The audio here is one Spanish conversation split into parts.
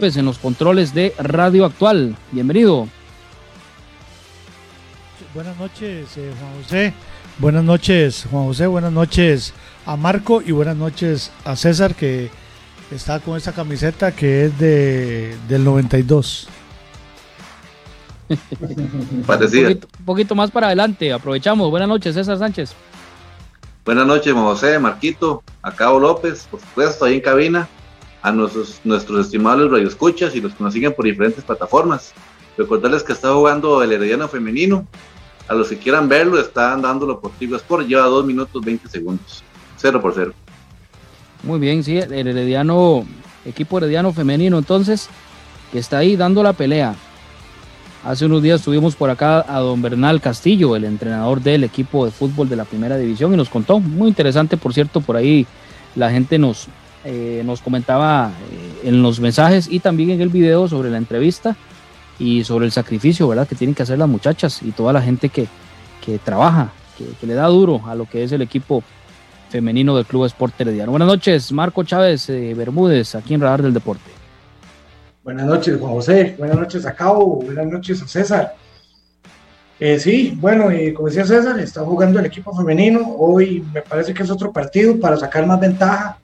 López en los controles de Radio Actual. Bienvenido. Buenas noches, eh, Juan José. Buenas noches, Juan José. Buenas noches a Marco y buenas noches a César que está con esta camiseta que es de, del 92. un, poquito, más para adelante, aprovechamos. Buenas noches, César Sánchez. Buenas noches, José, Marquito, a Cabo López, por supuesto, ahí en cabina, a nuestros, nuestros estimables radioescuchas y los que nos siguen por diferentes plataformas. Recordarles que está jugando el Herediano Femenino. A los que quieran verlo, están dándolo por Tigo Sport. Lleva 2 minutos 20 segundos. 0 por 0. Muy bien, sí, el Herediano, equipo Herediano Femenino, entonces, que está ahí dando la pelea. Hace unos días estuvimos por acá a don Bernal Castillo, el entrenador del equipo de fútbol de la primera división, y nos contó, muy interesante por cierto, por ahí la gente nos, eh, nos comentaba eh, en los mensajes y también en el video sobre la entrevista y sobre el sacrificio, ¿verdad? Que tienen que hacer las muchachas y toda la gente que, que trabaja, que, le da duro a lo que es el equipo femenino del Club Sport Herediano. Buenas noches, Marco Chávez eh, Bermúdez, aquí en Radar del Deporte. Buenas noches, Juan José. Buenas noches a Cabo. Buenas noches a César. Eh, sí, bueno, y como decía César, está jugando el equipo femenino. Hoy me parece que es otro partido para sacar más ventaja,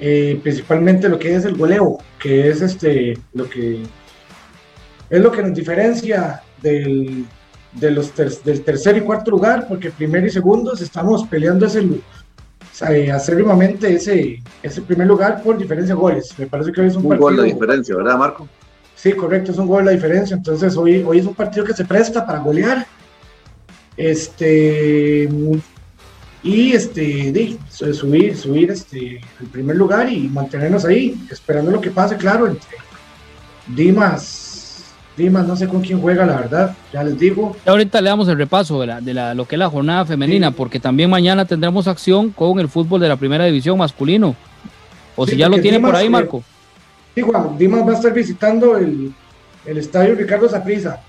eh, principalmente lo que es el goleo, que es este lo que es lo que nos diferencia del, de los del tercer y cuarto lugar, porque primero y segundo estamos peleando ese eh, acérrimamente ese, ese primer lugar por diferencia de goles. Me parece que hoy es un, un gol de diferencia, ¿verdad, Marco? Sí, correcto, es un gol de diferencia. Entonces, hoy, hoy es un partido que se presta para golear. Este. Y este, de, subir, subir este, el primer lugar y mantenernos ahí, esperando lo que pase, claro, entre Dimas Dimas, no sé con quién juega, la verdad, ya les digo. Ahorita le damos el repaso de, la, de la, lo que es la jornada femenina, porque también mañana tendremos acción con el fútbol de la primera división masculino. O si ya lo tiene por ahí, Marco. sí, Juan, Dimas va a estar visitando el, el estadio Ricardo Zaprisa.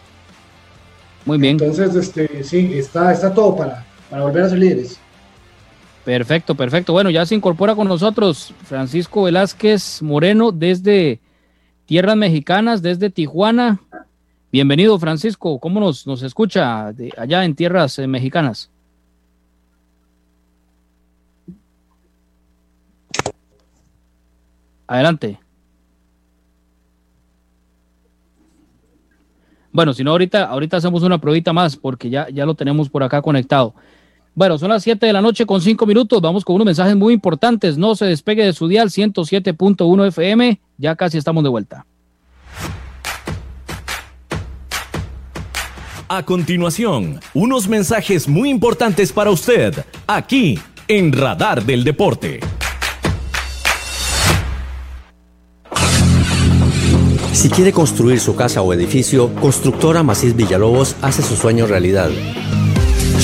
Muy bien. Entonces, este, sí, está, está todo para, para volver a ser líderes. Perfecto, perfecto. Bueno, ya se incorpora con nosotros Francisco Velázquez Moreno desde tierras mexicanas desde Tijuana. Bienvenido, Francisco. ¿Cómo nos, nos escucha de allá en tierras eh, mexicanas? Adelante. Bueno, si no, ahorita, ahorita hacemos una pruebita más porque ya, ya lo tenemos por acá conectado. Bueno, son las 7 de la noche con 5 minutos. Vamos con unos mensajes muy importantes. No se despegue de su dial 107.1 FM. Ya casi estamos de vuelta. A continuación, unos mensajes muy importantes para usted, aquí en Radar del Deporte. Si quiere construir su casa o edificio, Constructora Macís Villalobos hace su sueño realidad.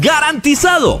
¡Garantizado!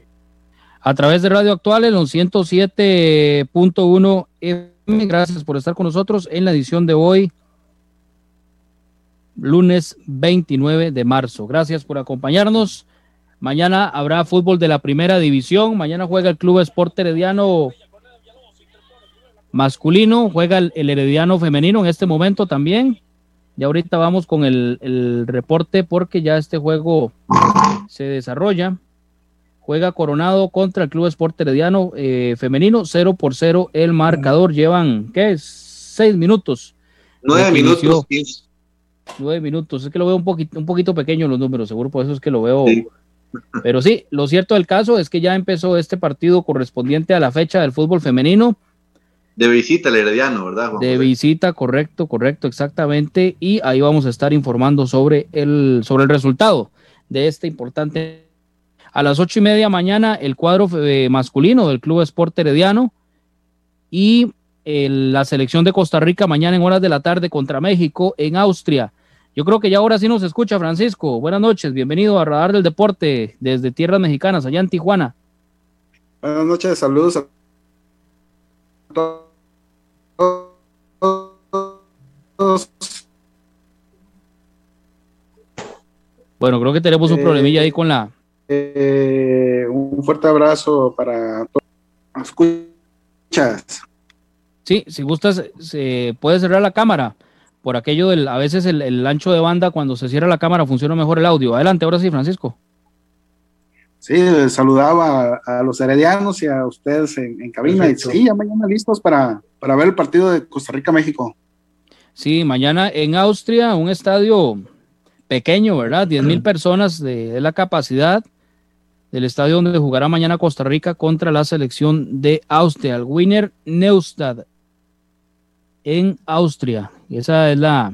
a través de Radio Actual en los 107.1 FM. Gracias por estar con nosotros en la edición de hoy, lunes 29 de marzo. Gracias por acompañarnos. Mañana habrá fútbol de la primera división. Mañana juega el Club Sport Herediano masculino, juega el, Herediano femenino en este momento también. Y ahorita vamos con el, el reporte porque ya este juego se desarrolla. Juega Coronado contra el Club Sport Herediano eh, femenino, 0 por 0 el marcador. Llevan, ¿qué es? 6 minutos. 9 minutos. 9 minutos. Es que lo veo un poquito, un poquito pequeño los números, seguro por eso es que lo veo. Pero sí, lo cierto del caso es que ya empezó este partido correspondiente a la fecha del fútbol femenino. De visita al Herediano, ¿verdad? de visita, correcto, correcto, exactamente. Y ahí vamos a estar informando sobre el, sobre el resultado de este importante a las ocho y media mañana el cuadro eh, masculino del Club Sport Herediano y la selección de Costa Rica mañana en horas de la tarde contra México en Austria. Yo creo que ya ahora sí nos escucha Francisco. Buenas noches, bienvenido a Radar del Deporte desde Tierras Mexicanas, allá en Tijuana. Buenas noches, saludos a todos. Bueno, creo que tenemos un problemilla ahí con la, eh, un fuerte abrazo para todos. Escuchas. Sí, si gustas, se puede cerrar la cámara. Por aquello del, a veces el, ancho de banda, cuando se cierra la cámara, funciona mejor el audio. Adelante, ahora sí, Francisco. Sí, saludaba a, los heredianos y a ustedes en, cabina. Y sí, ya mañana listos para, para ver el partido de Costa Rica-México. Sí, mañana en Austria, un estadio pequeño, ¿verdad? 10 mil personas de, la capacidad del estadio donde jugará mañana Costa Rica contra la selección de Austria, el Winner Neustadt en Austria. Y esa es la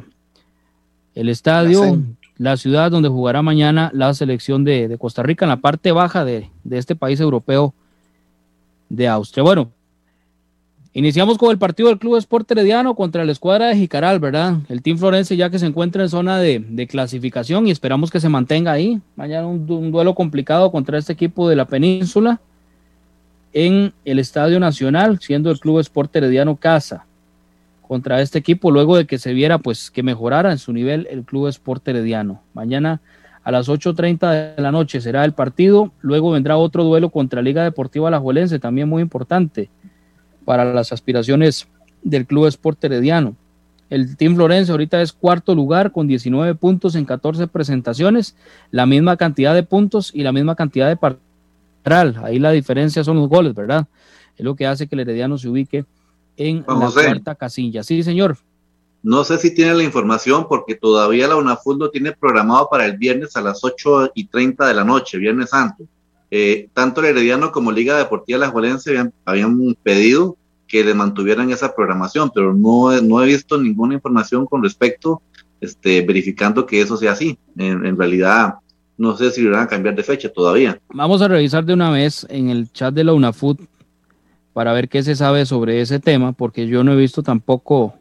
el estadio, la ciudad donde jugará mañana la selección de, Costa Rica en la parte baja de, de este país europeo de Austria. Bueno, Iniciamos con el partido del Club Sport Herediano contra la escuadra de Jicaral, ¿verdad? El Team Florense ya que se encuentra en zona de, clasificación y esperamos que se mantenga ahí. Mañana un, duelo complicado contra este equipo de la península en el Estadio Nacional, siendo el Club Sport Herediano casa contra este equipo luego de que se viera pues que mejorara en su nivel el Club Sport Herediano. Mañana a las 8.30 de la noche será el partido. Luego vendrá otro duelo contra Liga Deportiva Alajuelense, también muy importante para las aspiraciones del Club Sport Herediano. El Team Florencio ahorita es cuarto lugar con 19 puntos en 14 presentaciones, la misma cantidad de puntos y la misma cantidad de partidos. Ahí la diferencia son los goles, ¿verdad? Es lo que hace que el Herediano se ubique en la cuarta casilla. Sí, señor. No sé si tiene la información porque todavía la UNAFUT lo tiene programado para el viernes a las 8 y 30 de la noche, Viernes Santo. Eh, tanto el Herediano como Liga Deportiva La Juelense habían, habían pedido que le mantuvieran esa programación, pero no, no he visto ninguna información con respecto, este, verificando que eso sea así. En, realidad, no sé si van a cambiar de fecha todavía. Vamos a revisar de una vez en el chat de la UNAFUT para ver qué se sabe sobre ese tema, porque yo no he visto tampoco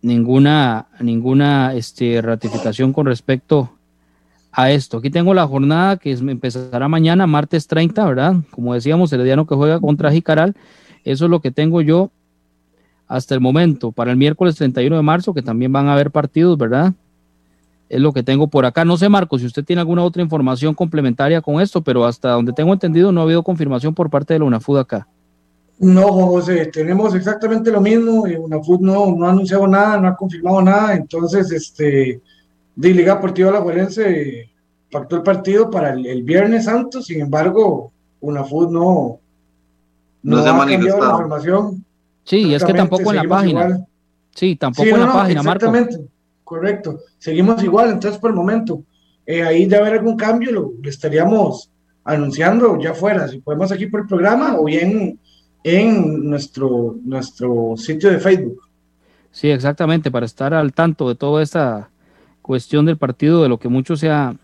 ninguna, ninguna este, ratificación con respecto a esto. Aquí tengo la jornada que empezará mañana, martes 30, ¿verdad? Como decíamos, el Herediano que juega contra Jicaral eso es lo que tengo yo hasta el momento. Para el miércoles 31 de marzo, que también van a haber partidos, ¿verdad? Es lo que tengo por acá. No sé, Marco, si usted tiene alguna otra información complementaria con esto, pero hasta donde tengo entendido no ha habido confirmación por parte de la UNAFUD acá. No, José, tenemos exactamente lo mismo. Y UNAFUD no, no ha anunciado nada, no ha confirmado nada. Entonces, este, de Liga Deportiva Alajuelense pactó el partido para el, el Viernes Santo. Sin embargo, UNAFUD no, no, se ha manifestado. La información. Sí, es que tampoco en la página. Sí, tampoco en la página, exactamente, correcto. Seguimos igual, entonces por el momento, eh, ahí de haber algún cambio, lo, estaríamos anunciando ya fuera, si podemos aquí por el programa o bien en nuestro, nuestro sitio de Facebook. Sí, exactamente, para estar al tanto de toda esta cuestión del partido, de lo que mucho se ha,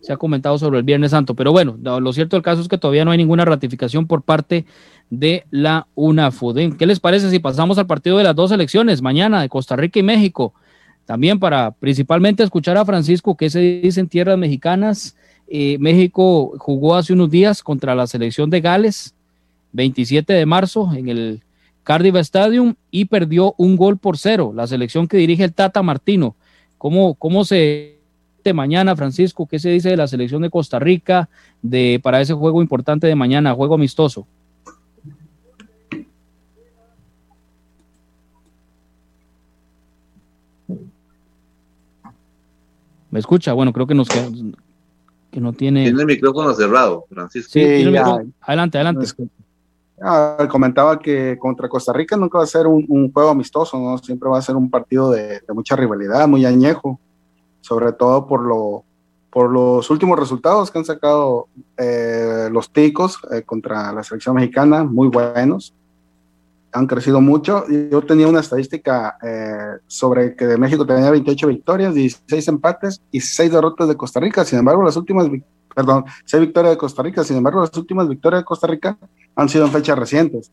se ha comentado sobre el Viernes Santo. Pero bueno, lo cierto del caso es que todavía no hay ninguna ratificación por parte de la UNAFUD. ¿Qué les parece si pasamos al partido de las dos elecciones mañana de Costa Rica y México? También para principalmente escuchar a Francisco qué se dice en tierras mexicanas. Eh, México jugó hace unos días contra la selección de Gales, 27 de marzo, en el Cardiff Stadium y perdió un gol por cero. La selección que dirige el Tata Martino. ¿Cómo, cómo se mañana, Francisco? ¿Qué se dice de la selección de Costa Rica de, para ese juego importante de mañana, juego amistoso? ¿Me escucha? Bueno, creo que nos queda, que no tiene. Tiene el micrófono cerrado, Francisco. Sí, adelante, adelante. Ah, comentaba que contra Costa Rica nunca va a ser un, juego amistoso, ¿no? Siempre va a ser un partido de, mucha rivalidad, muy añejo, sobre todo por lo por los últimos resultados que han sacado eh, los ticos eh, contra la selección mexicana, muy buenos han crecido mucho. Yo tenía una estadística eh, sobre que de México tenía 28 victorias, 16 empates y 6 derrotas de Costa Rica. Sin embargo, las últimas, perdón, 6 victorias de Costa Rica. Sin embargo, las últimas victorias de Costa Rica han sido en fechas recientes.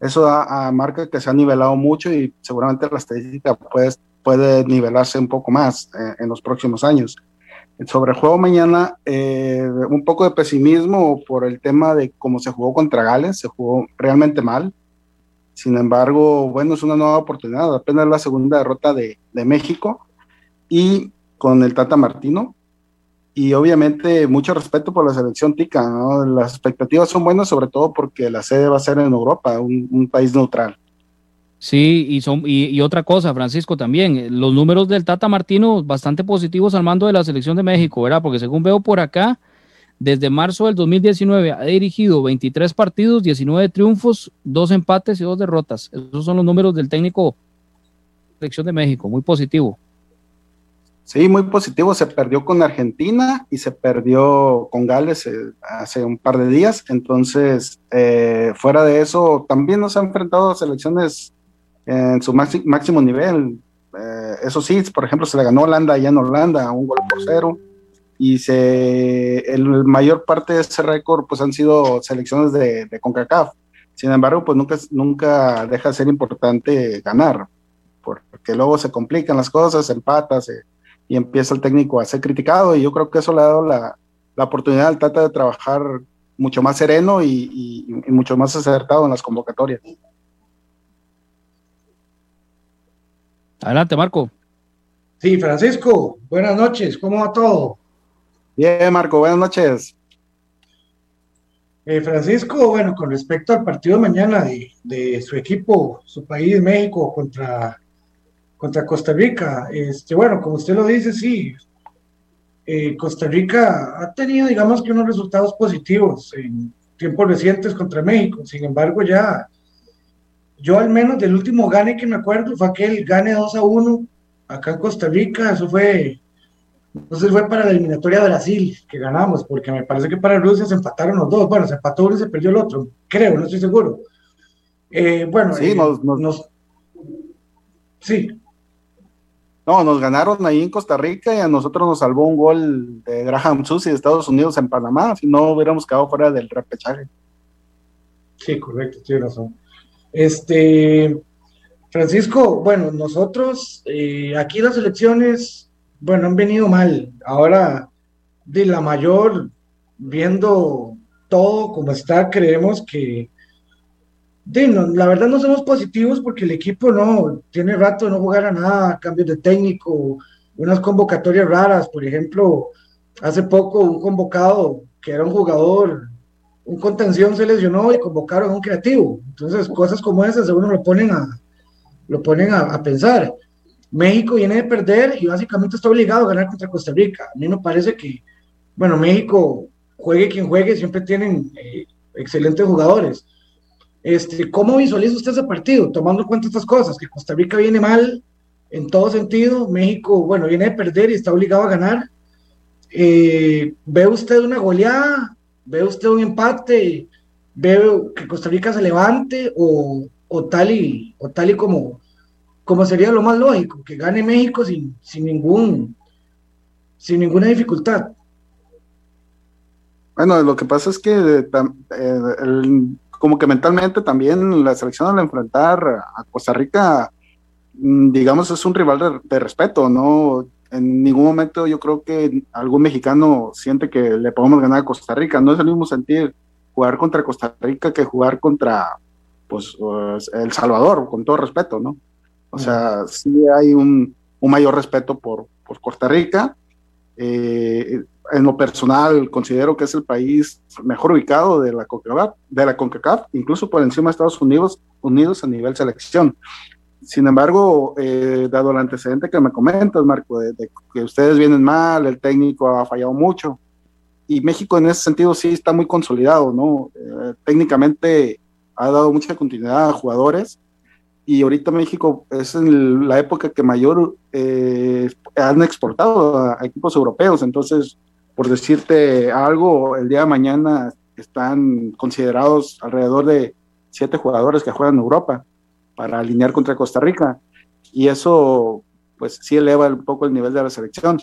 Eso da, a marca que se ha nivelado mucho y seguramente la estadística puede, puede nivelarse un poco más eh, en los próximos años. Sobre el juego mañana, eh, un poco de pesimismo por el tema de cómo se jugó contra Gales, se jugó realmente mal sin embargo, bueno, es una nueva oportunidad, apenas la segunda derrota de, México y con el Tata Martino. Y obviamente mucho respeto por la selección tica. Las expectativas son buenas, sobre todo porque la sede va a ser en Europa, un, país neutral. Sí, y, son, y, otra cosa, Francisco, también, los números del Tata Martino bastante positivos al mando de la selección de México, ¿verdad? Porque según veo por acá, desde marzo del 2019 ha dirigido 23 partidos, 19 triunfos, 2 empates y 2 derrotas. Esos son los números del técnico de selección de México, muy positivo. Sí, muy positivo. Se perdió con Argentina y se perdió con Gales eh, hace un par de días. Entonces, eh, fuera de eso, también nos ha enfrentado a selecciones en su máximo nivel. Eh, eso sí, por ejemplo, se le ganó Holanda allá en Holanda, un gol por cero y se, el mayor parte de ese récord pues han sido selecciones de, de CONCACAF. Sin embargo, pues nunca, nunca deja de ser importante ganar, porque luego se complican las cosas, empatas y empieza el técnico a ser criticado y yo creo que eso le ha dado la, la oportunidad al Tata de trabajar mucho más sereno y, y, mucho más acertado en las convocatorias. Adelante, Marco. Sí, Francisco, buenas noches, ¿cómo va todo? Bien, Marco, buenas noches. Eh, Francisco, bueno, con respecto al partido de mañana de, su equipo, su país, México, contra, contra Costa Rica, este, bueno, como usted lo dice, sí, eh, Costa Rica ha tenido, digamos que unos resultados positivos en tiempos recientes contra México, sin embargo, ya, yo al menos del último gane que me acuerdo fue aquel gane 2 a 1 acá en Costa Rica, eso fue entonces fue para la eliminatoria de Brasil que ganamos, porque me parece que para Rusia se empataron los dos. Bueno, se empató uno y se perdió el otro, creo, no estoy seguro. Eh, bueno, sí, eh, nos, sí. No, nos ganaron ahí en Costa Rica y a nosotros nos salvó un gol de Graham Susi de Estados Unidos en Panamá, si no hubiéramos quedado fuera del repechaje. Sí, correcto, tiene razón. Este, Francisco, bueno, nosotros eh, aquí las elecciones bueno, han venido mal. Ahora, de la mayor, viendo todo como está, creemos que, de, la verdad no somos positivos porque el equipo no tiene rato de no jugar a nada, cambios de técnico, unas convocatorias raras, por ejemplo, hace poco un convocado que era un jugador, un contención se lesionó y convocaron a un creativo. Entonces, cosas como esas uno lo ponen a, lo ponen a pensar. México viene de perder y básicamente está obligado a ganar contra Costa Rica. A mí me parece que, bueno, México, juegue quien juegue, siempre tienen eh, excelentes jugadores. Este, ¿Cómo visualiza usted ese partido, tomando en cuenta estas cosas? Que Costa Rica viene mal en todo sentido, México, bueno, viene de perder y está obligado a ganar. Eh, ¿Ve usted una goleada? ¿Ve usted un empate? ¿Ve que Costa Rica se levante o, o tal, y, o tal y como como sería lo más lógico, que gane México sin, sin, ningún, sin ninguna dificultad. Bueno, lo que pasa es que eh, como que mentalmente también la selección al enfrentar a Costa Rica, mm, digamos, es un rival de, respeto, ¿no? En ningún momento yo creo que algún mexicano siente que le podemos ganar a Costa Rica. No es el mismo sentir jugar contra Costa Rica que jugar contra pues, pues El Salvador, con todo respeto, ¿no? O sea, sí hay un, mayor respeto por, Costa Rica. Eh, en lo personal, considero que es el país mejor ubicado de la CONCACAF, de la incluso por encima de Estados Unidos, Unidos a nivel selección. Sin embargo, eh, dado el antecedente que me comentas, Marco, de, que ustedes vienen mal, el técnico ha fallado mucho, y México en ese sentido sí está muy consolidado, ¿no? Eh, técnicamente ha dado mucha continuidad a jugadores y ahorita México es la época que mayor eh, han exportado a, equipos europeos. Entonces, por decirte algo, el día de mañana están considerados alrededor de siete jugadores que juegan en Europa para alinear contra Costa Rica. Y eso, pues sí eleva un poco el nivel de la selección.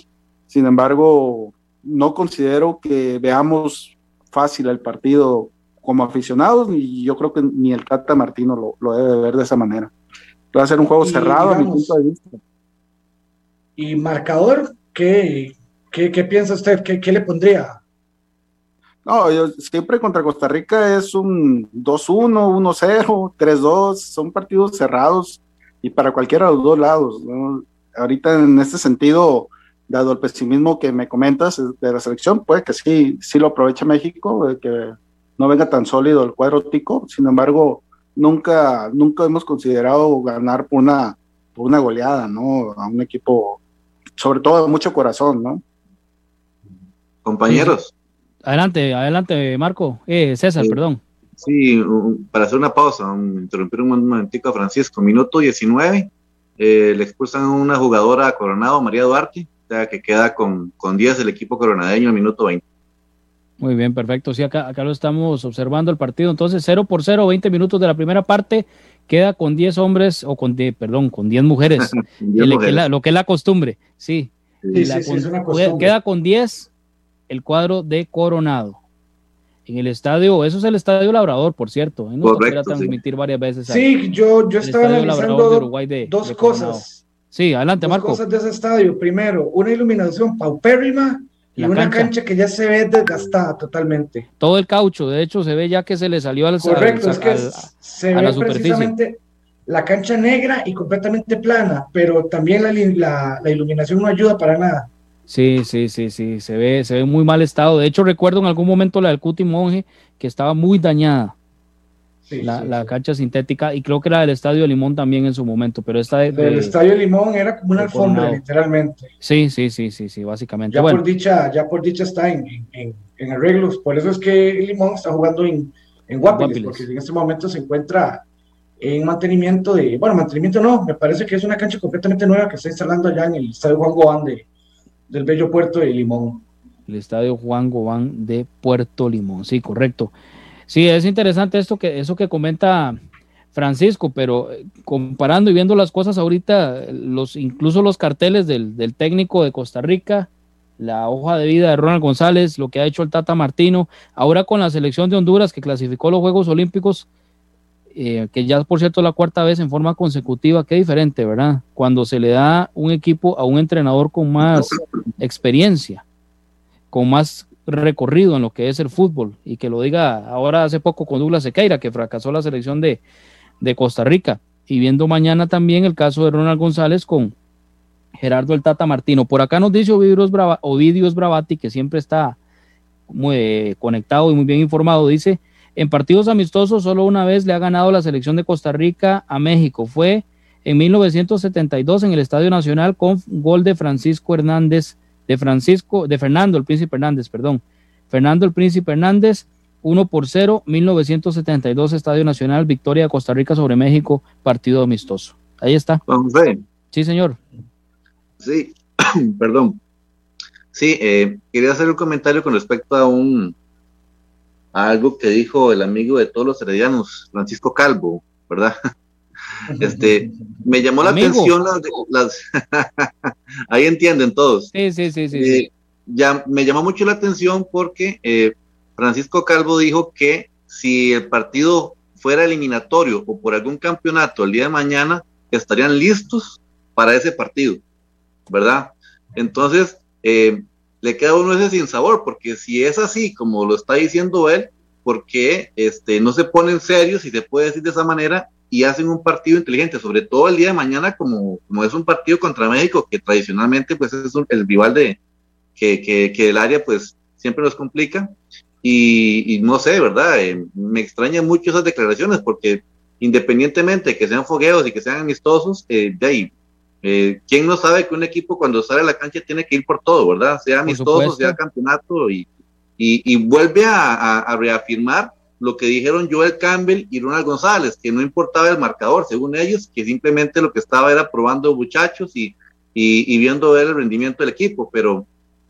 Sin embargo, no considero que veamos fácil el partido como aficionados, y yo creo que ni el Tata Martino lo, debe ver de esa manera. Va a ser un juego cerrado a mi punto de vista. ¿Y marcador? ¿Qué, qué, piensa usted? ¿Qué, ¿Qué, le pondría? No, yo siempre contra Costa Rica es un 2-1, 1-0, 3-2, son partidos cerrados y para cualquiera de los dos lados. Ahorita en este sentido, dado el pesimismo que me comentas de la selección, puede que sí, sí lo aprovecha México, que no venga tan sólido el cuadro tico, sin embargo, nunca, nunca hemos considerado ganar por una, una goleada, ¿no? A un equipo, sobre todo de mucho corazón, ¿no? Compañeros. Adelante, adelante, Marco. Eh, César, perdón. Sí, para hacer una pausa, interrumpir un momentico a Francisco. Minuto 19, eh, le expulsan a una jugadora Coronado, María Duarte, que queda con, con 10 el equipo coronadeño al minuto 20. Muy bien, perfecto. Sí, acá, acá lo estamos observando el partido. Entonces, 0 por 0, 20 minutos de la primera parte. Queda con 10 hombres, o con 10, perdón, con 10 mujeres. lo que es la costumbre, sí. Queda con 10 el cuadro de Coronado. En el estadio, eso es el estadio Labrador, por cierto. Nos Correcto, transmitir varias veces. Sí, yo, yo estaba analizando dos cosas. Sí, adelante, dos Marco. cosas de ese estadio. Primero, una iluminación paupérrima y una cancha. que ya se ve desgastada totalmente. Todo el caucho, de hecho, se ve ya que se le salió al Correcto, es que se ve precisamente la cancha negra y completamente plana, pero también la, la, iluminación no ayuda para nada. Sí, sí, sí, sí, se ve, se ve muy mal estado. De hecho, recuerdo en algún momento la del Cuti Monje que estaba muy dañada. la, cancha sintética y creo que era del Estadio Limón también en su momento, pero esta de, del Estadio Limón era como una alfombra, literalmente. Sí, sí, sí, sí, sí, básicamente. Ya por dicha, ya por dicha está en, en, arreglos, por eso es que Limón está jugando en, en Guapiles, porque en este momento se encuentra en mantenimiento de, bueno, mantenimiento no, me parece que es una cancha completamente nueva que está instalando allá en el Estadio Juan Gobán de, del bello puerto de Limón. El estadio Juan Gobán de Puerto Limón, sí, correcto. Sí, es interesante esto que, eso que comenta Francisco, pero eh, comparando y viendo las cosas ahorita, los, incluso los carteles del, del técnico de Costa Rica, la hoja de vida de Ronald González, lo que ha hecho el Tata Martino, ahora con la selección de Honduras que clasificó los Juegos Olímpicos, eh, que ya por cierto la cuarta vez en forma consecutiva, qué diferente, ¿verdad? Cuando se le da un equipo a un entrenador con más experiencia, con más recorrido en lo que es el fútbol, y que lo diga ahora hace poco con Douglas Sequeira, que fracasó la selección de, Costa Rica, y viendo mañana también el caso de Ronald González con Gerardo el Tata Martino. Por acá nos dice Ovidios, Bravati, que siempre está muy conectado y muy bien informado, dice en partidos amistosos, solo una vez le ha ganado la selección de Costa Rica a México. Fue en 1972 en el Estadio Nacional con gol de Francisco Hernández, de Francisco, de Fernando el Príncipe Hernández, perdón. Fernando el Príncipe Hernández, 1 por 0, 1972 Estadio Nacional, victoria de Costa Rica sobre México, partido amistoso. Ahí está. Vamos Sí, señor. Sí, perdón. Sí, eh, quería hacer un comentario con respecto a un, algo que dijo el amigo de todos los heredianos, Francisco Calvo, ¿verdad? Este, me llamó la atención las, ahí entienden todos. Sí, sí, sí, sí. Eh, ya me llamó mucho la atención porque eh, Francisco Calvo dijo que si el partido fuera eliminatorio o por algún campeonato el día de mañana, estarían listos para ese partido, ¿verdad? Entonces, eh, le queda uno ese sin sabor, porque si es así como lo está diciendo él, porque este, no se ponen serios, si se puede decir de esa manera, y hacen un partido inteligente, sobre todo el día de mañana, como, como es un partido contra México, que tradicionalmente pues es el rival de que, que, el área pues siempre nos complica. Y, no sé, ¿verdad? Eh, me extrañan mucho esas declaraciones porque independientemente de que sean fogueos y que sean amistosos, eh, de ahí eh, ¿Quién no sabe que un equipo cuando sale a la cancha tiene que ir por todo, verdad? Sea amistoso, sea campeonato y, y, vuelve a, reafirmar lo que dijeron Joel Campbell y Ronald González, que no importaba el marcador, según ellos, que simplemente lo que estaba era probando muchachos y, y, viendo ver el rendimiento del equipo. Pero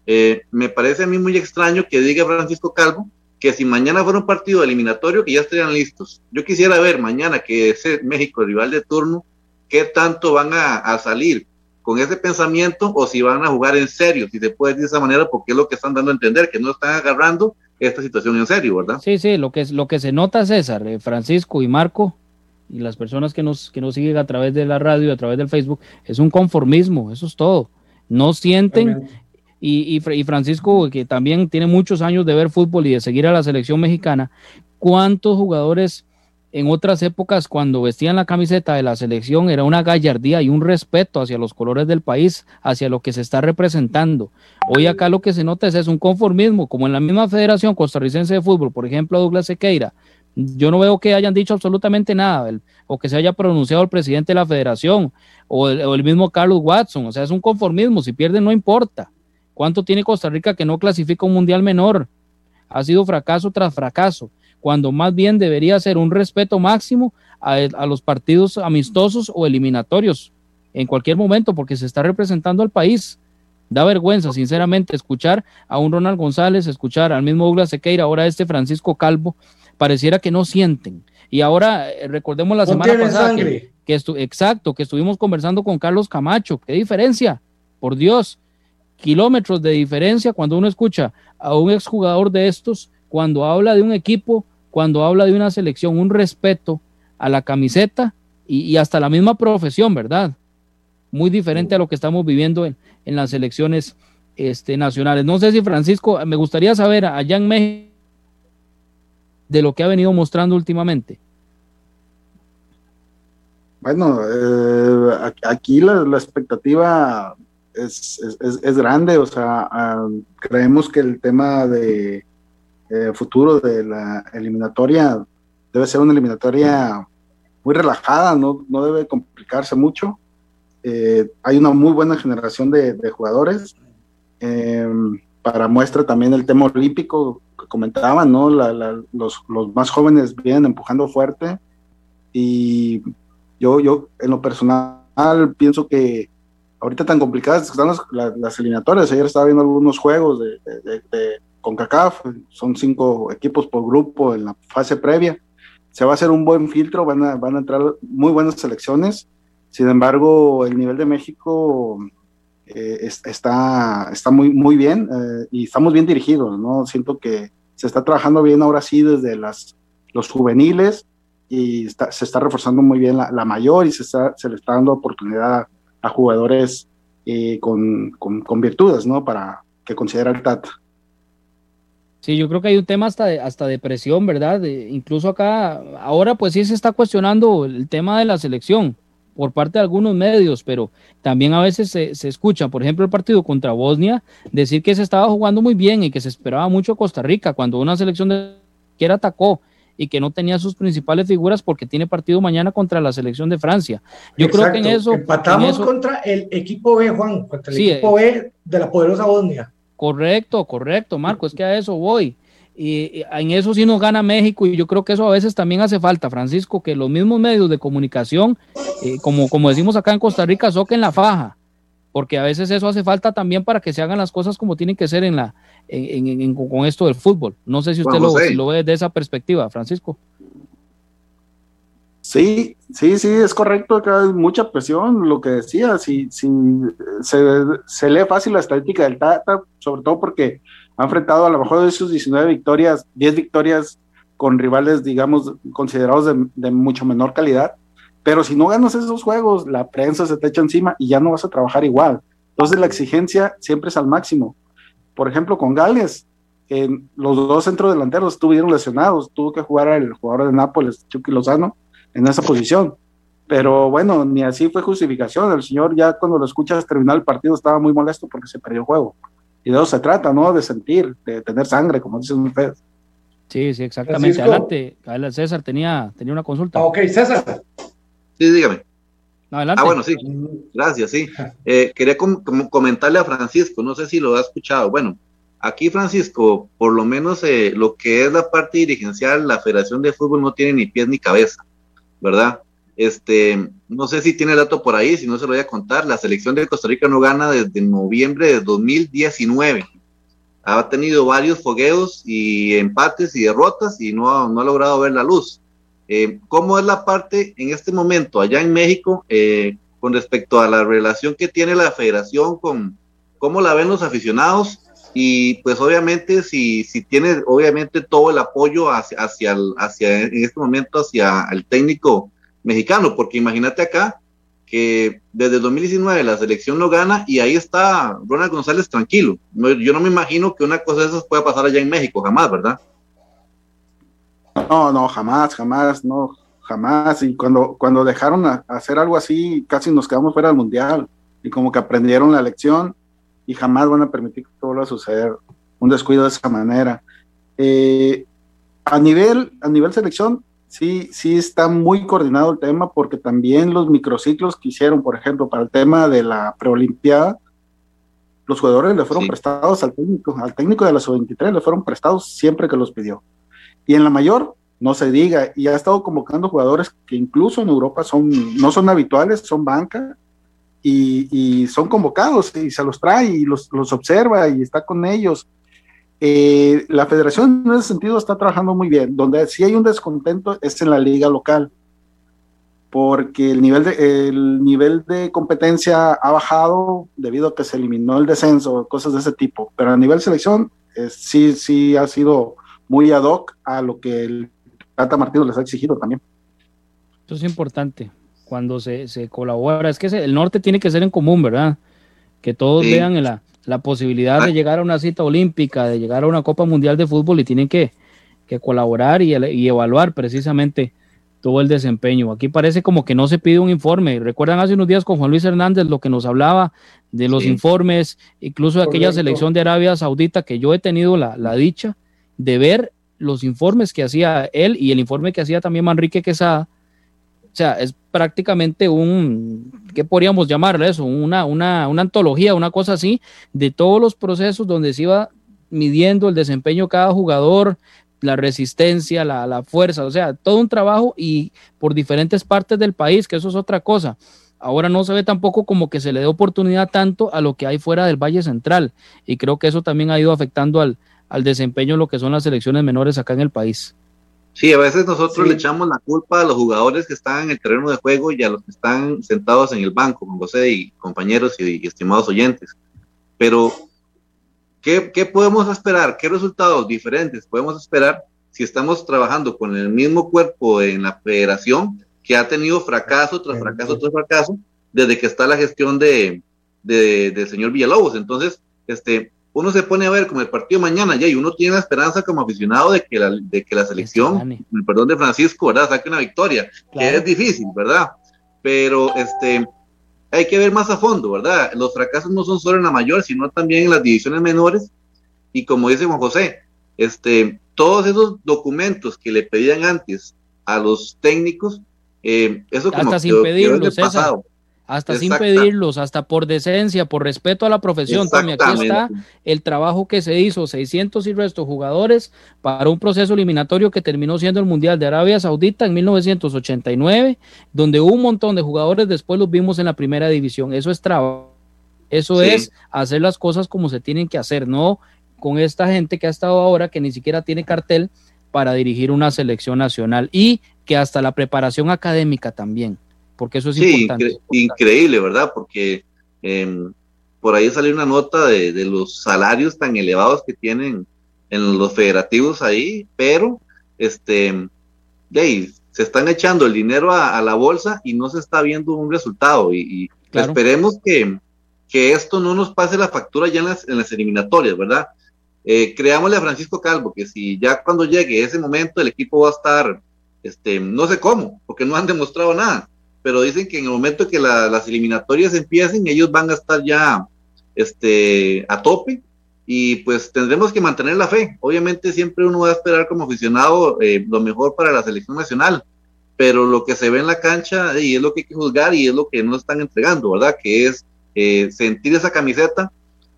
eh, me parece a mí muy extraño que diga Francisco Calvo que si mañana fuera un partido eliminatorio, que ya estarían listos. Yo quisiera ver mañana que es México el rival de turno, qué tanto van a, salir con ese pensamiento o si van a jugar en serio, si se puede decir de esa manera, porque es lo que están dando a entender, que no están agarrando esta situación en serio, ¿verdad? Sí, sí, lo que, lo que se nota, César, eh, Francisco y Marco, y las personas que nos, que nos siguen a través de la radio, a través del Facebook, es un conformismo, eso es todo. No sienten, y, y, Francisco, que también tiene muchos años de ver fútbol y de seguir a la selección mexicana, ¿cuántos jugadores en otras épocas cuando vestían la camiseta de la selección era una gallardía y un respeto hacia los colores del país, hacia lo que se está representando. Hoy acá lo que se nota es, un conformismo, como en la misma Federación Costarricense de Fútbol, por ejemplo, Douglas Sequeira. Yo no veo que hayan dicho absolutamente nada, o que se haya pronunciado el presidente de la federación, o el, o el mismo Carlos Watson. O sea, es un conformismo, si pierden no importa. ¿Cuánto tiene Costa Rica que no clasifica un mundial menor? Ha sido fracaso tras fracaso cuando más bien debería ser un respeto máximo a, los partidos amistosos o eliminatorios en cualquier momento, porque se está representando al país. Da vergüenza, sinceramente, escuchar a un Ronald González, escuchar al mismo Douglas Sequeira, ahora este Francisco Calvo, pareciera que no sienten. Y ahora eh, recordemos la semana pasada que, exacto, que estuvimos conversando con Carlos Camacho. ¿Qué diferencia? Por Dios, kilómetros de diferencia cuando uno escucha a un exjugador de estos, cuando habla de un equipo cuando habla de una selección, un respeto a la camiseta y, hasta la misma profesión, ¿verdad? Muy diferente a lo que estamos viviendo en, las selecciones este, nacionales. No sé si Francisco, me gustaría saber allá en México de lo que ha venido mostrando últimamente. Bueno, eh, aquí la, expectativa es, es, grande, o sea, ah, creemos que el tema de eh, futuro de la eliminatoria debe ser una eliminatoria muy relajada, no, no debe complicarse mucho. Eh, hay una muy buena generación de, jugadores. Em, para muestra también el tema olímpico que comentaban, ¿no? los, los, más jóvenes vienen empujando fuerte y yo, yo en lo personal pienso que ahorita tan complicadas están las, eliminatorias, ayer estaba viendo algunos juegos de, CONCACAF, son cinco equipos por grupo en la fase previa, se va a hacer un buen filtro, van a, entrar muy buenas selecciones, sin embargo el nivel de México eh, está, está muy, muy bien eh, y estamos bien dirigidos, ¿no? Siento que se está trabajando bien ahora sí desde las, los juveniles y se está reforzando muy bien la, mayor y se, está, le está dando oportunidad a, jugadores eh, con, con, virtudes, ¿no? Para que considera el TAT. Sí, yo creo que hay un tema hasta de, hasta de presión, ¿verdad? incluso acá, ahora pues sí se está cuestionando el tema de la selección por parte de algunos medios, pero también a veces se, escucha, por ejemplo, el partido contra Bosnia, decir que se estaba jugando muy bien y que se esperaba mucho Costa Rica cuando una selección de que atacó y que no tenía sus principales figuras porque tiene partido mañana contra la selección de Francia. Yo creo que en eso... Empatamos contra el equipo B, Juan, contra el equipo eh, B de la poderosa Bosnia. Correcto, correcto, Marco, es que a eso voy. Y en eso sí nos gana México y yo creo que eso a veces también hace falta, Francisco, que los mismos medios de comunicación, eh, como, como decimos acá en Costa Rica, soquen la faja, porque a veces eso hace falta también para que se hagan las cosas como tienen que ser en la, en, con esto del fútbol. No sé si usted lo, lo, ve desde esa perspectiva, Francisco. Sí, sí, sí, es correcto, acá hay mucha presión, lo que decía, si, si se, se lee fácil la estadística del Tata, sobre todo porque ha enfrentado a lo mejor de sus 19 victorias, 10 victorias con rivales, digamos, considerados de, mucho menor calidad. Pero si no ganas esos juegos, la prensa se te echa encima y ya no vas a trabajar igual. Entonces la exigencia siempre es al máximo. Por ejemplo, con Gales, los dos centrodelanteros estuvieron lesionados, tuvo que jugar el jugador de Nápoles, Chucky Lozano, en esa posición. Pero bueno, ni así fue justificación. El señor ya cuando lo escuchas terminar el partido estaba muy molesto porque se perdió el juego. Y de eso se trata, ¿no? De sentir, de tener sangre, como dicen ustedes. Sí, sí, exactamente. Adelante, César tenía, tenía una consulta. ok, César. Sí, dígame. adelante. Ah, bueno, sí. Gracias, sí. Eh, quería comentarle a Francisco, no sé si lo ha escuchado. Bueno, aquí Francisco, por lo menos eh, lo que es la parte dirigencial, la Federación de Fútbol no tiene ni pies ni cabeza, ¿verdad? Este, no sé si tiene dato por ahí, si no se lo voy a contar. La selección de Costa Rica no gana desde noviembre de 2019. Ha tenido varios fogueos y empates y derrotas y no ha, no ha logrado ver la luz. Eh, ¿Cómo es la parte en este momento allá en México eh, con respecto a la relación que tiene la federación con cómo la ven los aficionados? Y pues obviamente si, si tiene obviamente todo el apoyo hacia, hacia, hacia en este momento hacia el técnico mexicano, porque imagínate acá que desde el 2019 la selección no gana y ahí está Ronald González tranquilo. yo no me imagino que una cosa de esas pueda pasar allá en México, jamás, ¿verdad? No, no, jamás, jamás, no, jamás. Y cuando, cuando dejaron hacer algo así, casi nos quedamos fuera del mundial. Y como que aprendieron la lección y jamás van a permitir que vuelva a suceder un descuido de esa manera. Eh, a nivel, a nivel selección, sí, sí está muy coordinado el tema porque también los microciclos que hicieron, por ejemplo, para el tema de la preolimpiada, los jugadores le fueron prestados al técnico, al técnico de la sub-23 le fueron prestados siempre que los pidió. Y en la mayor, no se diga, y ha estado convocando jugadores que incluso en Europa son, no son habituales, son banca, y, son convocados, y se los trae, y los, observa, y está con ellos eh, la federación en ese sentido está trabajando muy bien. Donde sí hay un descontento es en la liga local, porque el nivel de, el nivel de competencia ha bajado debido a que se eliminó el descenso, cosas de ese tipo. Pero a nivel selección sí, sí ha sido muy ad hoc a lo que el Tata Martino les ha exigido también. Eso es importante cuando se, se colabora. Es que el norte tiene que ser en común, ¿verdad? Que todos vean en la, la posibilidad de ah. llegar a una cita olímpica, de llegar a una Copa Mundial de Fútbol y tienen que, colaborar y, evaluar precisamente tuvo el desempeño. Aquí parece como que no se pide un informe. Recuerdan hace unos días con Juan Luis Hernández lo que nos hablaba de los informes, incluso de aquella selección de Arabia Saudita que yo he tenido la, la, dicha de ver los informes que hacía él y el informe que hacía también Manrique Quesada. O sea, es prácticamente un, ¿qué podríamos llamarle eso? Una, una, una antología, una cosa así, de todos los procesos donde se iba midiendo el desempeño de cada jugador, la resistencia, la, la, fuerza, o sea, todo un trabajo y por diferentes partes del país, que eso es otra cosa. Ahora no se ve tampoco como que se le dé oportunidad tanto a lo que hay fuera del Valle Central y creo que eso también ha ido afectando al, al desempeño de lo que son las selecciones menores acá en el país. Sí, a veces nosotros le echamos la culpa a los jugadores que están en el terreno de juego y a los que están sentados en el banco, con José y compañeros y, y estimados oyentes. Pero ¿Qué, ¿Qué, podemos esperar? ¿Qué resultados diferentes podemos esperar si estamos trabajando con el mismo cuerpo en la federación que ha tenido fracaso tras fracaso tras fracaso desde que está la gestión de, de, del señor Villalobos? Entonces, este, uno se pone a ver como el partido mañana ya y uno tiene la esperanza como aficionado de que la, de que la selección, perdón de Francisco, ¿verdad? Saque una victoria, que es difícil, ¿verdad? Pero este hay que ver más a fondo, ¿verdad? Los fracasos no son solo en la mayor, sino también en las divisiones menores. Y como dice Juan José, este, todos esos documentos que le pedían antes a los técnicos, eh, eso como Hasta sin pedirlos, pasado hasta sin pedirlos, hasta por decencia, por respeto a la profesión. Tommy, aquí está el trabajo que se hizo, 600 y resto jugadores para un proceso eliminatorio que terminó siendo el Mundial de Arabia Saudita en 1989, donde un montón de jugadores después los vimos en la primera división. Eso es trabajo. Eso es hacer las cosas como se tienen que hacer, no con esta gente que ha estado ahora que ni siquiera tiene cartel para dirigir una selección nacional y que hasta la preparación académica también porque eso es sí, importante. increíble, ¿verdad? Porque em, por ahí salió una nota de, los salarios tan elevados que tienen en los federativos ahí, pero este, se están echando el dinero a, la bolsa y no se está viendo un resultado. Y, esperemos que, que, esto no nos pase la factura ya en las, en las eliminatorias, ¿verdad? Eh, creámosle a Francisco Calvo que si ya cuando llegue ese momento el equipo va a estar, este, no sé cómo, porque no han demostrado nada, pero dicen que en el momento que las eliminatorias empiecen, ellos van a estar ya este, a tope y pues tendremos que mantener la fe. Obviamente siempre uno va a esperar como aficionado eh, lo mejor para la selección nacional, pero lo que se ve en la cancha y es lo que hay que juzgar y es lo que no están entregando, ¿verdad? Que es eh, sentir esa camiseta,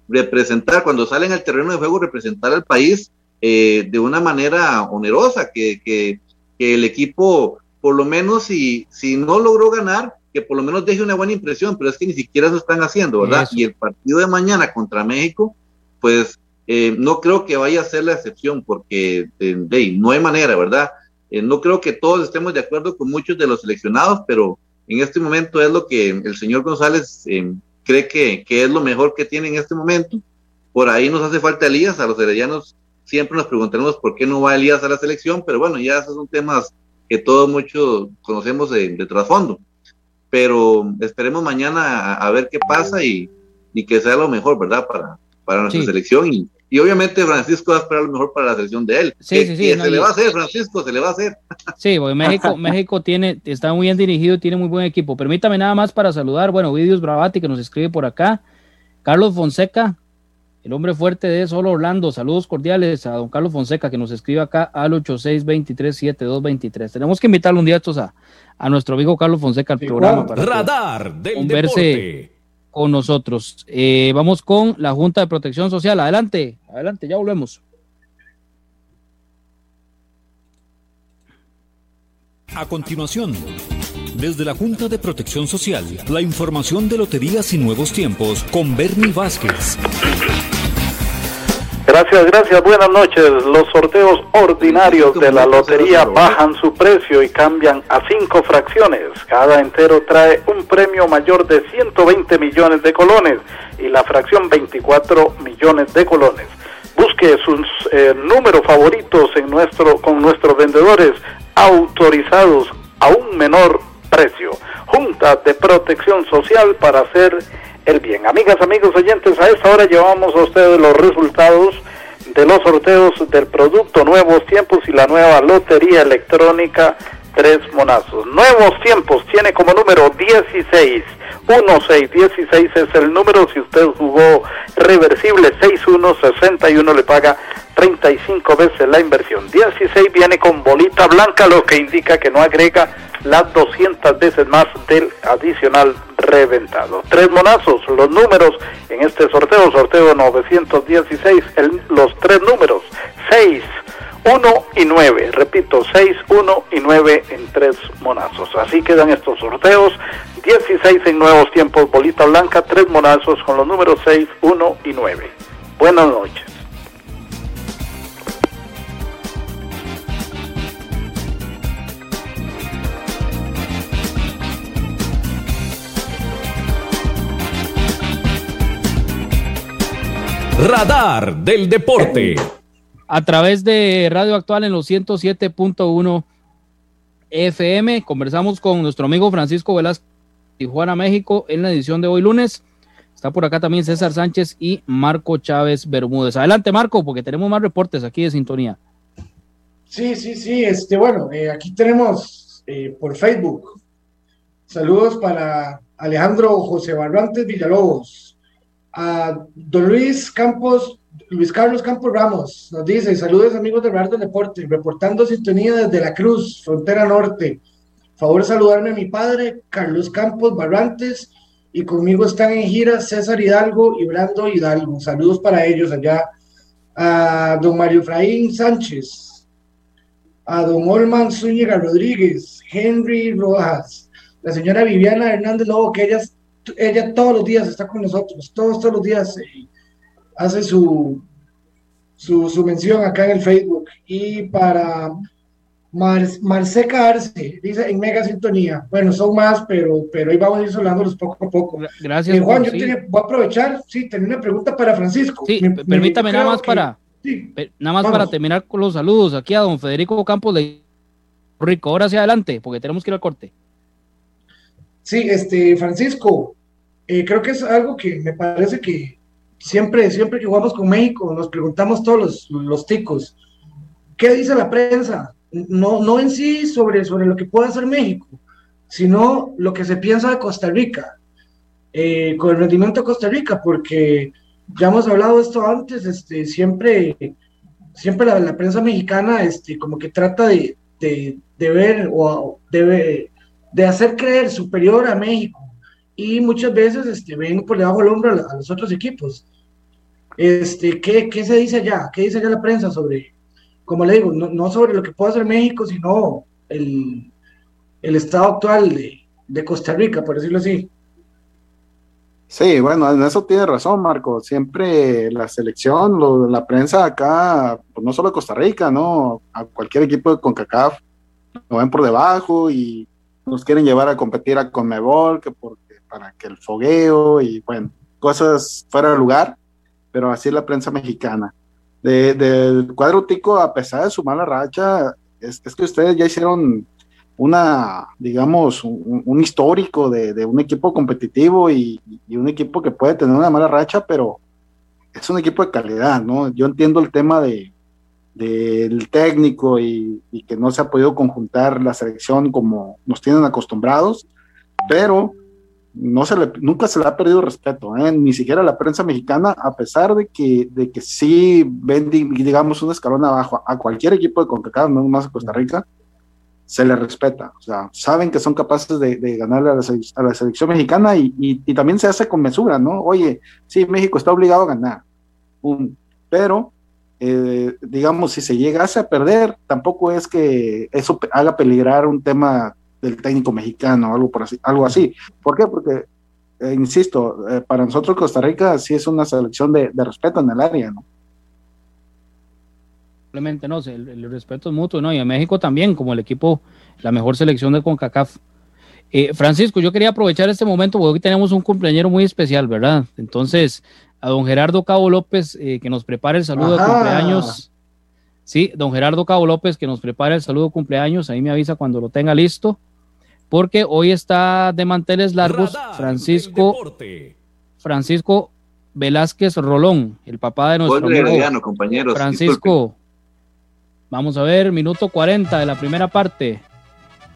representar, cuando salen al terreno de juego, representar al país eh, de una manera onerosa, que, que el equipo por lo menos si, si no logró ganar, que por lo menos deje una buena impresión, pero es que ni siquiera eso están haciendo, ¿verdad? Y el partido de mañana contra México, pues eh, no creo que vaya a ser la excepción, porque eh, no hay manera, ¿verdad? Eh, no creo que todos estemos de acuerdo con muchos de los seleccionados, pero en este momento es lo que el señor González cree que, que, es lo mejor que tiene en este momento. Por ahí nos hace falta Elías, a los heredianos siempre nos preguntaremos por qué no va Elías a la selección, pero bueno, ya esos son temas que todos muchos conocemos de, trasfondo. Pero esperemos mañana a, ver qué pasa y, y, que sea lo mejor, ¿verdad? Para, para nuestra selección. Y, y, obviamente Francisco va a esperar lo mejor para la selección de él. Sí, sí, sí. se le va a hacer, Francisco, se le va a hacer. Sí, porque México, México tiene, está muy bien dirigido, tiene muy buen equipo. Permítame nada más para saludar, bueno, Vidios Bravati que nos escribe por acá. Carlos Fonseca, el hombre fuerte de Solo Orlando. Saludos cordiales a don Carlos Fonseca que nos escribe acá al 86237223. Tenemos que invitarle un día estos a, a nuestro amigo Carlos Fonseca al programa para Radar del converse con nosotros. Eh, vamos con la Junta de Protección Social. Adelante, adelante, ya volvemos. A continuación, desde la Junta de Protección Social, la información de Loterías y Nuevos Tiempos con Bernie Vázquez. Gracias, gracias. Buenas noches. Los sorteos ordinarios de la lotería bajan su precio y cambian a cinco fracciones. Cada entero trae un premio mayor de 120 millones de colones y la fracción 24 millones de colones. Busque sus eh, números favoritos en nuestro, con nuestros vendedores autorizados a un menor precio. Junta de Protección Social para hacer el bien. Amigas, amigos oyentes, a esta hora llevamos a ustedes los resultados de los sorteos del producto Nuevos Tiempos y la nueva Lotería Electrónica tres monazos. Nuevos tiempos tiene como número 16. 1616 es el número. Si usted jugó reversible 6161 le paga 35 veces la inversión. 16 viene con bolita blanca, lo que indica que no agrega las 200 veces más del adicional reventado. Tres monazos, los números en este sorteo, sorteo 916, los tres números, 6, 1 y 9. Repito, 6, 1 y 9 en tres monazos. Así quedan estos sorteos. 16 en nuevos tiempos, bolita blanca, tres monazos con los números 6, 1 y 9. Buenas noches. Radar del Deporte. A través de Radio Actual en los 107.1 FM, conversamos con nuestro amigo Francisco Velázquez, Tijuana, México, en la edición de hoy lunes. Está por acá también César Sánchez y Marco Chávez Bermúdez. Adelante, Marco, porque tenemos más reportes aquí de sintonía. Sí, sí, sí. Este, bueno, eh, aquí tenemos eh, por Facebook. Saludos para Alejandro José Barrantes Villalobos, a don Luis Campos, Luis Carlos Campos Ramos, nos dice, saludos amigos de Radio Deporte, reportando sintonía desde La Cruz, frontera norte. Favor saludarme a mi padre, Carlos Campos Barrantes, y conmigo están en gira César Hidalgo y Brando Hidalgo. Saludos para ellos allá. A don Mario Fraín Sánchez, a don Olman Zúñiga Rodríguez, Henry Rojas, la señora Viviana Hernández Lobo, que ellas ella todos los días está con nosotros, todos, todos los días eh, hace su, su, mención acá en el Facebook. Y para Mar, Marseca Arce, dice en mega sintonía. Bueno, son más, pero, pero ahí vamos a ir hablándolos poco a poco. Gracias. Eh, Juan, yo voy a aprovechar, sí, tenía una pregunta para Francisco. Sí, permítame nada más para. nada más para terminar con los saludos aquí a don Federico Campos de Rico. Ahora hacia adelante, porque tenemos que ir al corte. Sí, este, Francisco, eh, creo que es algo que me parece que siempre, siempre que jugamos con México, nos preguntamos todos los, los ticos, ¿qué dice la prensa? No, no en sí sobre, sobre lo que puede hacer México, sino lo que se piensa de Costa Rica, eh, con el rendimiento de Costa Rica, porque ya hemos hablado de esto antes, este, siempre, siempre la, prensa mexicana este, como que trata de, de, de ver o de, de hacer creer superior a México y muchas veces este, ven por debajo del hombro a, los otros equipos. Este, ¿qué, ¿Qué se dice allá? ¿Qué dice allá la prensa sobre, como le digo, no, sobre lo que puede hacer México, sino el, el estado actual de, de Costa Rica, por decirlo así? Sí, bueno, en eso tiene razón, Marco. Siempre la selección, la prensa acá, pues no solo Costa Rica, ¿no? A cualquier equipo de CONCACAF lo ven por debajo y nos quieren llevar a competir a Conmebol, que porque, para que el fogueo y bueno, cosas fuera de lugar, pero así es la prensa mexicana. del cuadro tico, a pesar de su mala racha, es, que ustedes ya hicieron una, digamos, un, histórico de, un equipo competitivo y, y, un equipo que puede tener una mala racha, pero es un equipo de calidad, ¿no? Yo entiendo el tema de, del técnico y, que no se ha podido conjuntar la selección como nos tienen acostumbrados, pero no se le, nunca se le ha perdido respeto, ¿eh? ni siquiera la prensa mexicana, a pesar de que, de que sí ven, digamos, un escalón abajo a cualquier equipo de CONCACAF, no más a Costa Rica, se le respeta, o sea, saben que son capaces de, de ganarle a la, selección mexicana y, y, también se hace con mesura, ¿no? Oye, sí, México está obligado a ganar, pero eh, digamos, si se llegase a perder, tampoco es que eso haga peligrar un tema del técnico mexicano, algo, por así, algo así. ¿Por qué? Porque, eh, insisto, eh, para nosotros Costa Rica sí es una selección de, respeto en el área, ¿no? Simplemente no, el, respeto es mutuo, ¿no? Y en México también, como el equipo, la mejor selección de CONCACAF. Francisco, yo quería aprovechar este momento porque hoy tenemos un cumpleañero muy especial, ¿verdad? Entonces, a don Gerardo Cabo López eh, que nos prepare el saludo de cumpleaños. Sí, don Gerardo Cabo López que nos prepare el saludo de cumpleaños, ahí me avisa cuando lo tenga listo, porque hoy está de manteles largos Francisco Francisco Velázquez Rolón, el papá de nuestro amigo compañeros, Francisco. Vamos a ver, minuto 40 de la primera parte.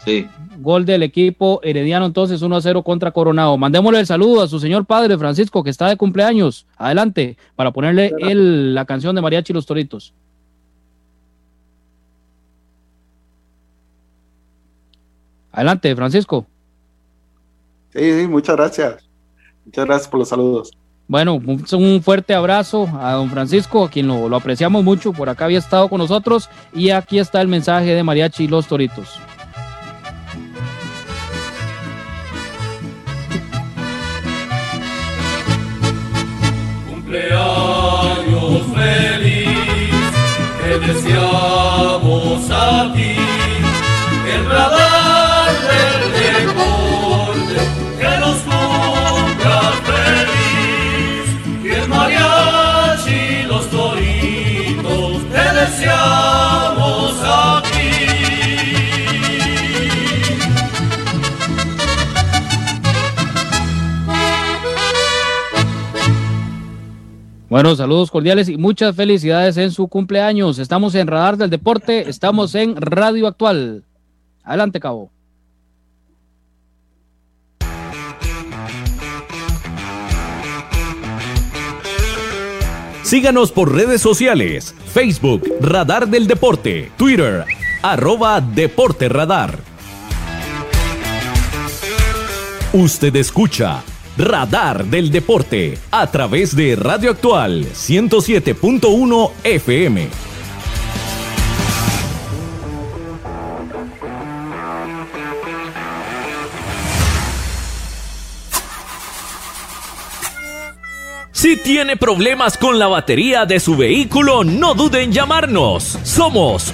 Sí. Gol del equipo herediano entonces 1 a 0 contra Coronado. Mandémosle el saludo a su señor padre Francisco que está de cumpleaños. Adelante para ponerle el, la canción de Mariachi Los Toritos. Adelante, Francisco. Sí, sí, muchas gracias. Muchas gracias por los saludos. Bueno, un fuerte abrazo a don Francisco, a quien lo, lo, apreciamos mucho. Por acá había estado con nosotros. Y aquí está el mensaje de Mariachi Los Toritos. be. Bueno, saludos cordiales y muchas felicidades en su cumpleaños. Estamos en Radar del Deporte, estamos en Radio Actual. Adelante, Cabo. Síganos por redes sociales, Facebook, Radar del Deporte, Twitter, arroba Deporte Radar. Usted escucha Radar del Deporte a través de Radio Actual 107.1 FM. Si tiene problemas con la batería de su vehículo, no dude en llamarnos. Somos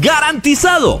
¡Garantizado!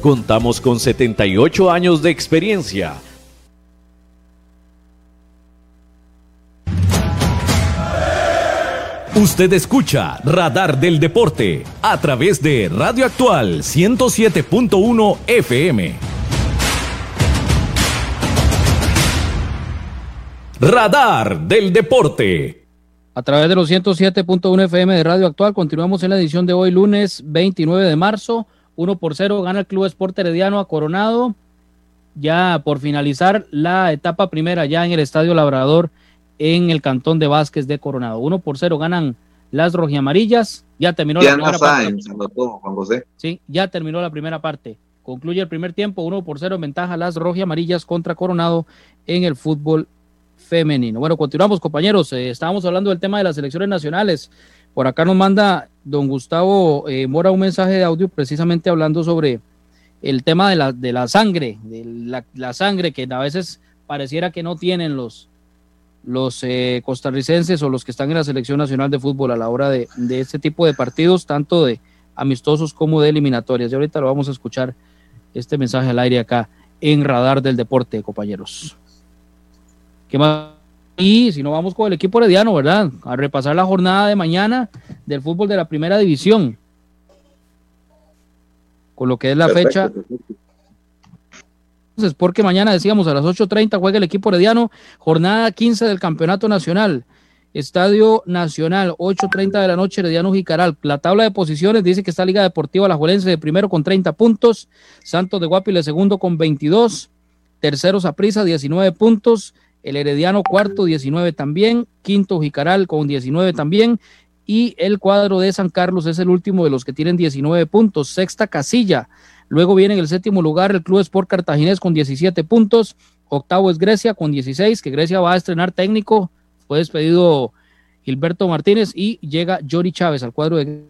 Contamos con 78 años de experiencia. Usted escucha Radar del Deporte a través de Radio Actual 107.1 FM. Radar del Deporte. A través de los 107.1 FM de Radio Actual, continuamos en la edición de hoy, lunes 29 de marzo. 1 por 0 gana el Club Esporte Herediano a Coronado. Ya por finalizar la etapa primera, ya en el Estadio Labrador, en el Cantón de Vázquez de Coronado. 1 por 0 ganan las rojiamarillas. Ya terminó la primera parte. Juan José. Sí, ya terminó la primera parte. Concluye el primer tiempo, 1 por 0 en ventaja las rojiamarillas contra Coronado en el fútbol femenino. Bueno, continuamos, compañeros. Eh, estábamos hablando del tema de las elecciones nacionales. Por acá nos manda don Gustavo eh, Mora un mensaje de audio precisamente hablando sobre el tema de la, de la sangre, de la, sangre que a veces pareciera que no tienen los, los eh, costarricenses o los que están en la selección nacional de fútbol a la hora de, de este tipo de partidos, tanto de amistosos como de eliminatorias. Y ahorita lo vamos a escuchar este mensaje al aire acá en Radar del Deporte, compañeros. ¿Qué más? Y si no vamos con el equipo herediano, ¿verdad? A repasar la jornada de mañana del fútbol de la primera división. Con lo que es la fecha. Entonces, porque mañana decíamos a las 8.30 juega el equipo herediano, jornada 15 del campeonato nacional. Estadio Nacional, 8.30 de la noche, Herediano Jicaral. La tabla de posiciones dice que está Liga Deportiva La Juelense de primero con 30 puntos, Santos de Guapile segundo con 22, tercero Saprisa 19 puntos, el Herediano cuarto 19 también, quinto Jicaral con 19 también. Y el cuadro de San Carlos es el último de los que tienen 19 puntos, sexta casilla. Luego viene en el séptimo lugar el Club Sport Cartaginés con 17 puntos, octavo es Grecia con 16, que Grecia va a estrenar técnico, fue despedido Gilberto Martínez y llega Jory Chávez al cuadro de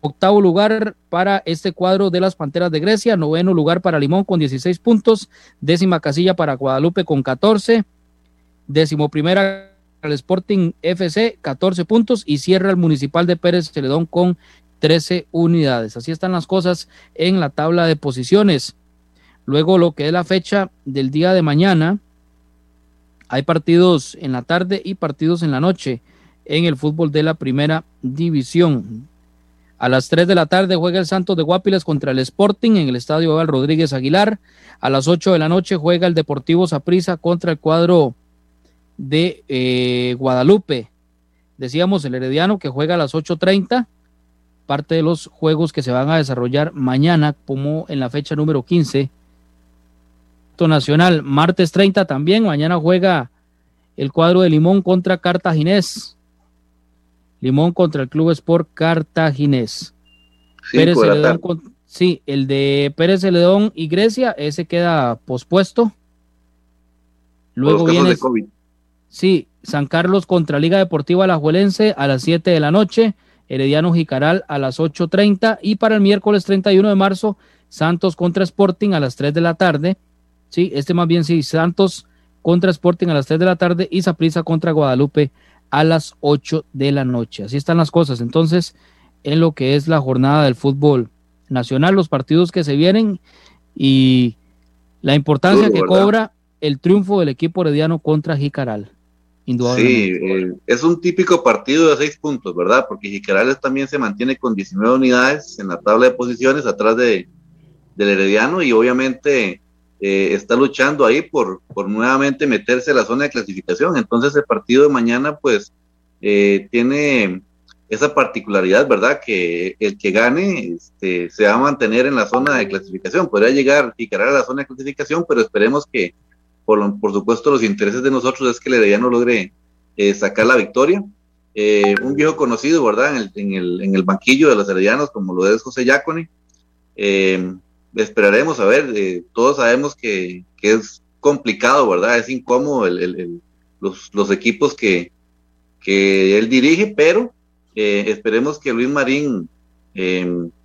octavo lugar para este cuadro de las Panteras de Grecia, noveno lugar para Limón con 16 puntos, décima casilla para Guadalupe con 14, décimo primera el Sporting FC 14 puntos y cierra el Municipal de Pérez Celedón con 13 unidades. Así están las cosas en la tabla de posiciones. Luego lo que es la fecha del día de mañana, hay partidos en la tarde y partidos en la noche en el fútbol de la primera división. A las 3 de la tarde juega el Santos de Guapiles contra el Sporting en el estadio Eval Rodríguez Aguilar. A las 8 de la noche juega el Deportivo Saprissa contra el cuadro de eh, Guadalupe. Decíamos el Herediano que juega a las 8.30, parte de los juegos que se van a desarrollar mañana, como en la fecha número 15. Nacional, martes 30 también, mañana juega el cuadro de Limón contra Cartaginés. Limón contra el Club Sport Cartaginés. Pérez sí, el de Pérez Celedón y Grecia, ese queda pospuesto. Luego viene. Sí, San Carlos contra Liga Deportiva Alajuelense a las 7 de la noche, Herediano Jicaral a las 8.30 y para el miércoles 31 de marzo, Santos contra Sporting a las 3 de la tarde. Sí, este más bien sí, Santos contra Sporting a las 3 de la tarde y Saprissa contra Guadalupe a las 8 de la noche. Así están las cosas. Entonces, en lo que es la jornada del fútbol nacional, los partidos que se vienen y la importancia que cobra el triunfo del equipo herediano contra Jicaral. Sí, eh, es un típico partido de seis puntos, ¿verdad? Porque Jicarales también se mantiene con 19 unidades en la tabla de posiciones atrás de, del Herediano y obviamente eh, está luchando ahí por, por nuevamente meterse a la zona de clasificación. Entonces el partido de mañana pues eh, tiene esa particularidad, ¿verdad? Que el que gane este, se va a mantener en la zona de clasificación. Podría llegar Jicarales a la zona de clasificación, pero esperemos que por, por supuesto, los intereses de nosotros es que el Herediano logre eh, sacar la victoria. Eh, un viejo conocido, ¿verdad? En el, en, el, en el, banquillo de los Heredianos, como lo es José Yacone. Eh, esperaremos a ver, todos sabemos que, que, es complicado, ¿verdad? Es incómodo el, los, los, equipos que, que, él dirige, pero esperemos que Luis Marín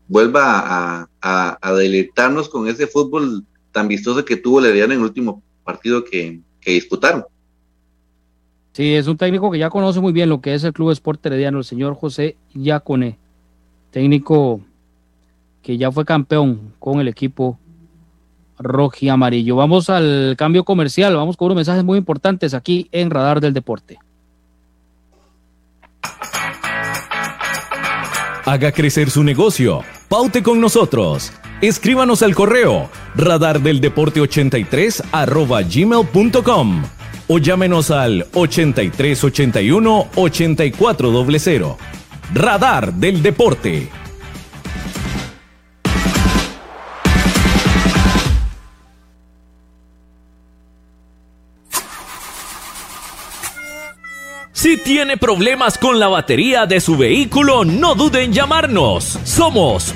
vuelva a, a, deleitarnos con ese fútbol tan vistoso que tuvo el en el último partido que, disputaron. Sí, es un técnico que ya conoce muy bien lo que es el Club Sport Herediano, el señor José Yacone, técnico que ya fue campeón con el equipo rojo y amarillo. Vamos al cambio comercial, vamos con unos mensajes muy importantes aquí en Radar del Deporte. Haga crecer su negocio. Paute con nosotros. Escríbanos al correo radardeldeporte83 arroba gmail.com o llámenos al 8381-8400. Radar del Deporte. Si tiene problemas con la batería de su vehículo, no duden en llamarnos. Somos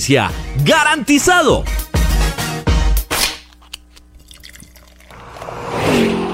¡Garantizado!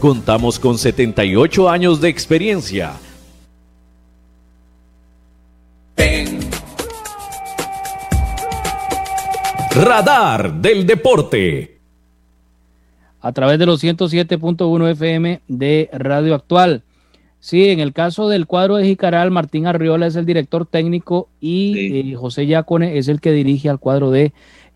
Contamos con 78 años de experiencia. Radar del Deporte. A través de los 107.1 FM de Radio Actual. Sí, en el caso del cuadro de Jicaral, Martín Arriola es el director técnico y eh, José Yacone es el que dirige al cuadro de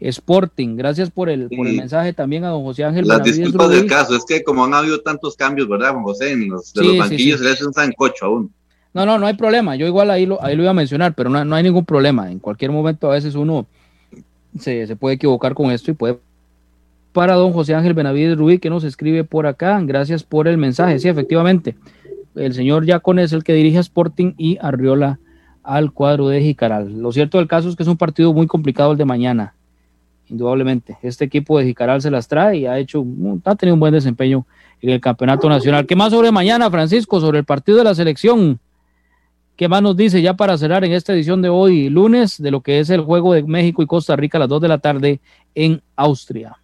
Sporting. Gracias por el, por el mensaje también a don José Ángel. Las disculpas del caso, es que como han habido tantos cambios, ¿verdad, don José? En los, de los banquillos se le hace un sancocho aún. No, no, no hay problema. Yo igual ahí lo, ahí lo iba a mencionar, pero no, no hay ningún problema. En cualquier momento a veces uno se, se puede equivocar con esto y puede para don José Ángel Benavides Rubí, que nos escribe por acá. Gracias por el mensaje. Sí, efectivamente. El señor Yacon es el que dirige a Sporting y Arriola al cuadro de Jicaral. Lo cierto del caso es que es un partido muy complicado el de mañana indudablemente. Este equipo de Jicaral se las trae y ha hecho, ha tenido un buen desempeño en el campeonato nacional. ¿Qué más sobre mañana, Francisco, sobre el partido de la selección? ¿Qué más nos dice ya para cerrar en esta edición de hoy, lunes, de lo que es el juego de México y Costa Rica a las 2 de la tarde en Austria?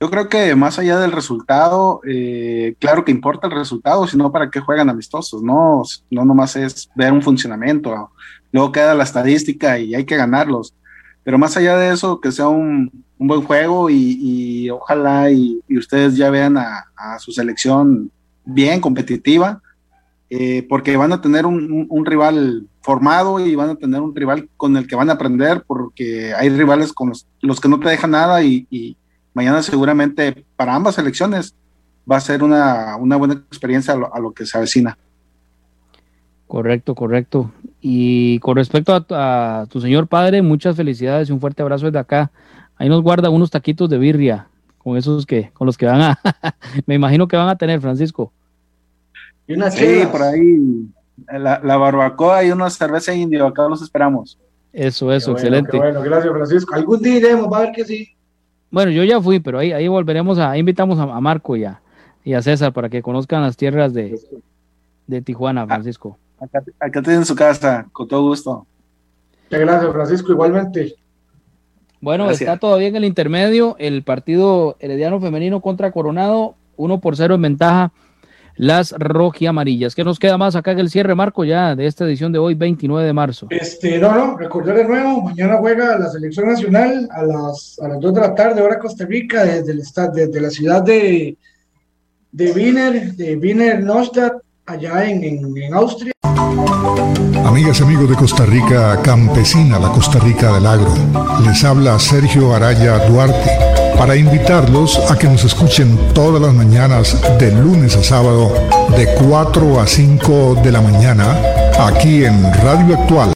Yo creo que más allá del resultado, eh, claro que importa el resultado, sino para qué juegan amistosos, ¿no? No nomás es ver un funcionamiento, luego queda la estadística y hay que ganarlos. Pero más allá de eso, que sea un, buen juego y, ojalá y, ustedes ya vean a, su selección bien competitiva, eh, porque van a tener un, rival formado y van a tener un rival con el que van a aprender, porque hay rivales con los, que no te dejan nada y, mañana seguramente para ambas selecciones va a ser una, buena experiencia a lo que se avecina. Correcto, correcto. Y con respecto a, tu señor padre, muchas felicidades y un fuerte abrazo desde acá ahí nos guarda unos taquitos de birria, con esos que, con los que van a, me imagino que van a tener, Francisco. Y una sí, por ahí, la, la, barbacoa y una cerveza indio, acá los esperamos. Eso, eso, excelente. Bueno, gracias Francisco. Algún día iremos, va a ver que sí. Bueno, yo ya fui, pero ahí, ahí volveremos a, invitamos a, Marco y a, y a César para que conozcan las tierras de, de Tijuana, Francisco. Acá, acá tienen su casa, con todo gusto. Muchas gracias, Francisco, igualmente. Bueno, está todavía en el intermedio el partido herediano femenino contra Coronado, uno por cero en ventaja las amarillas. ¿Qué nos queda más acá en el cierre, Marco, ya de esta edición de hoy, 29 de marzo? Este, no, no, recordar de nuevo, mañana juega la selección nacional a las, a las 2 de la tarde, hora Costa Rica, desde, el desde la ciudad de, de Wiener, de Wiener Neustadt, allá en, en, Austria. Amigas y amigos de Costa Rica, campesina, la Costa Rica del agro. Les habla Sergio Araya Duarte para invitarlos a que nos escuchen todas las mañanas de lunes a sábado de 4 a 5 de la mañana aquí en Radio Actual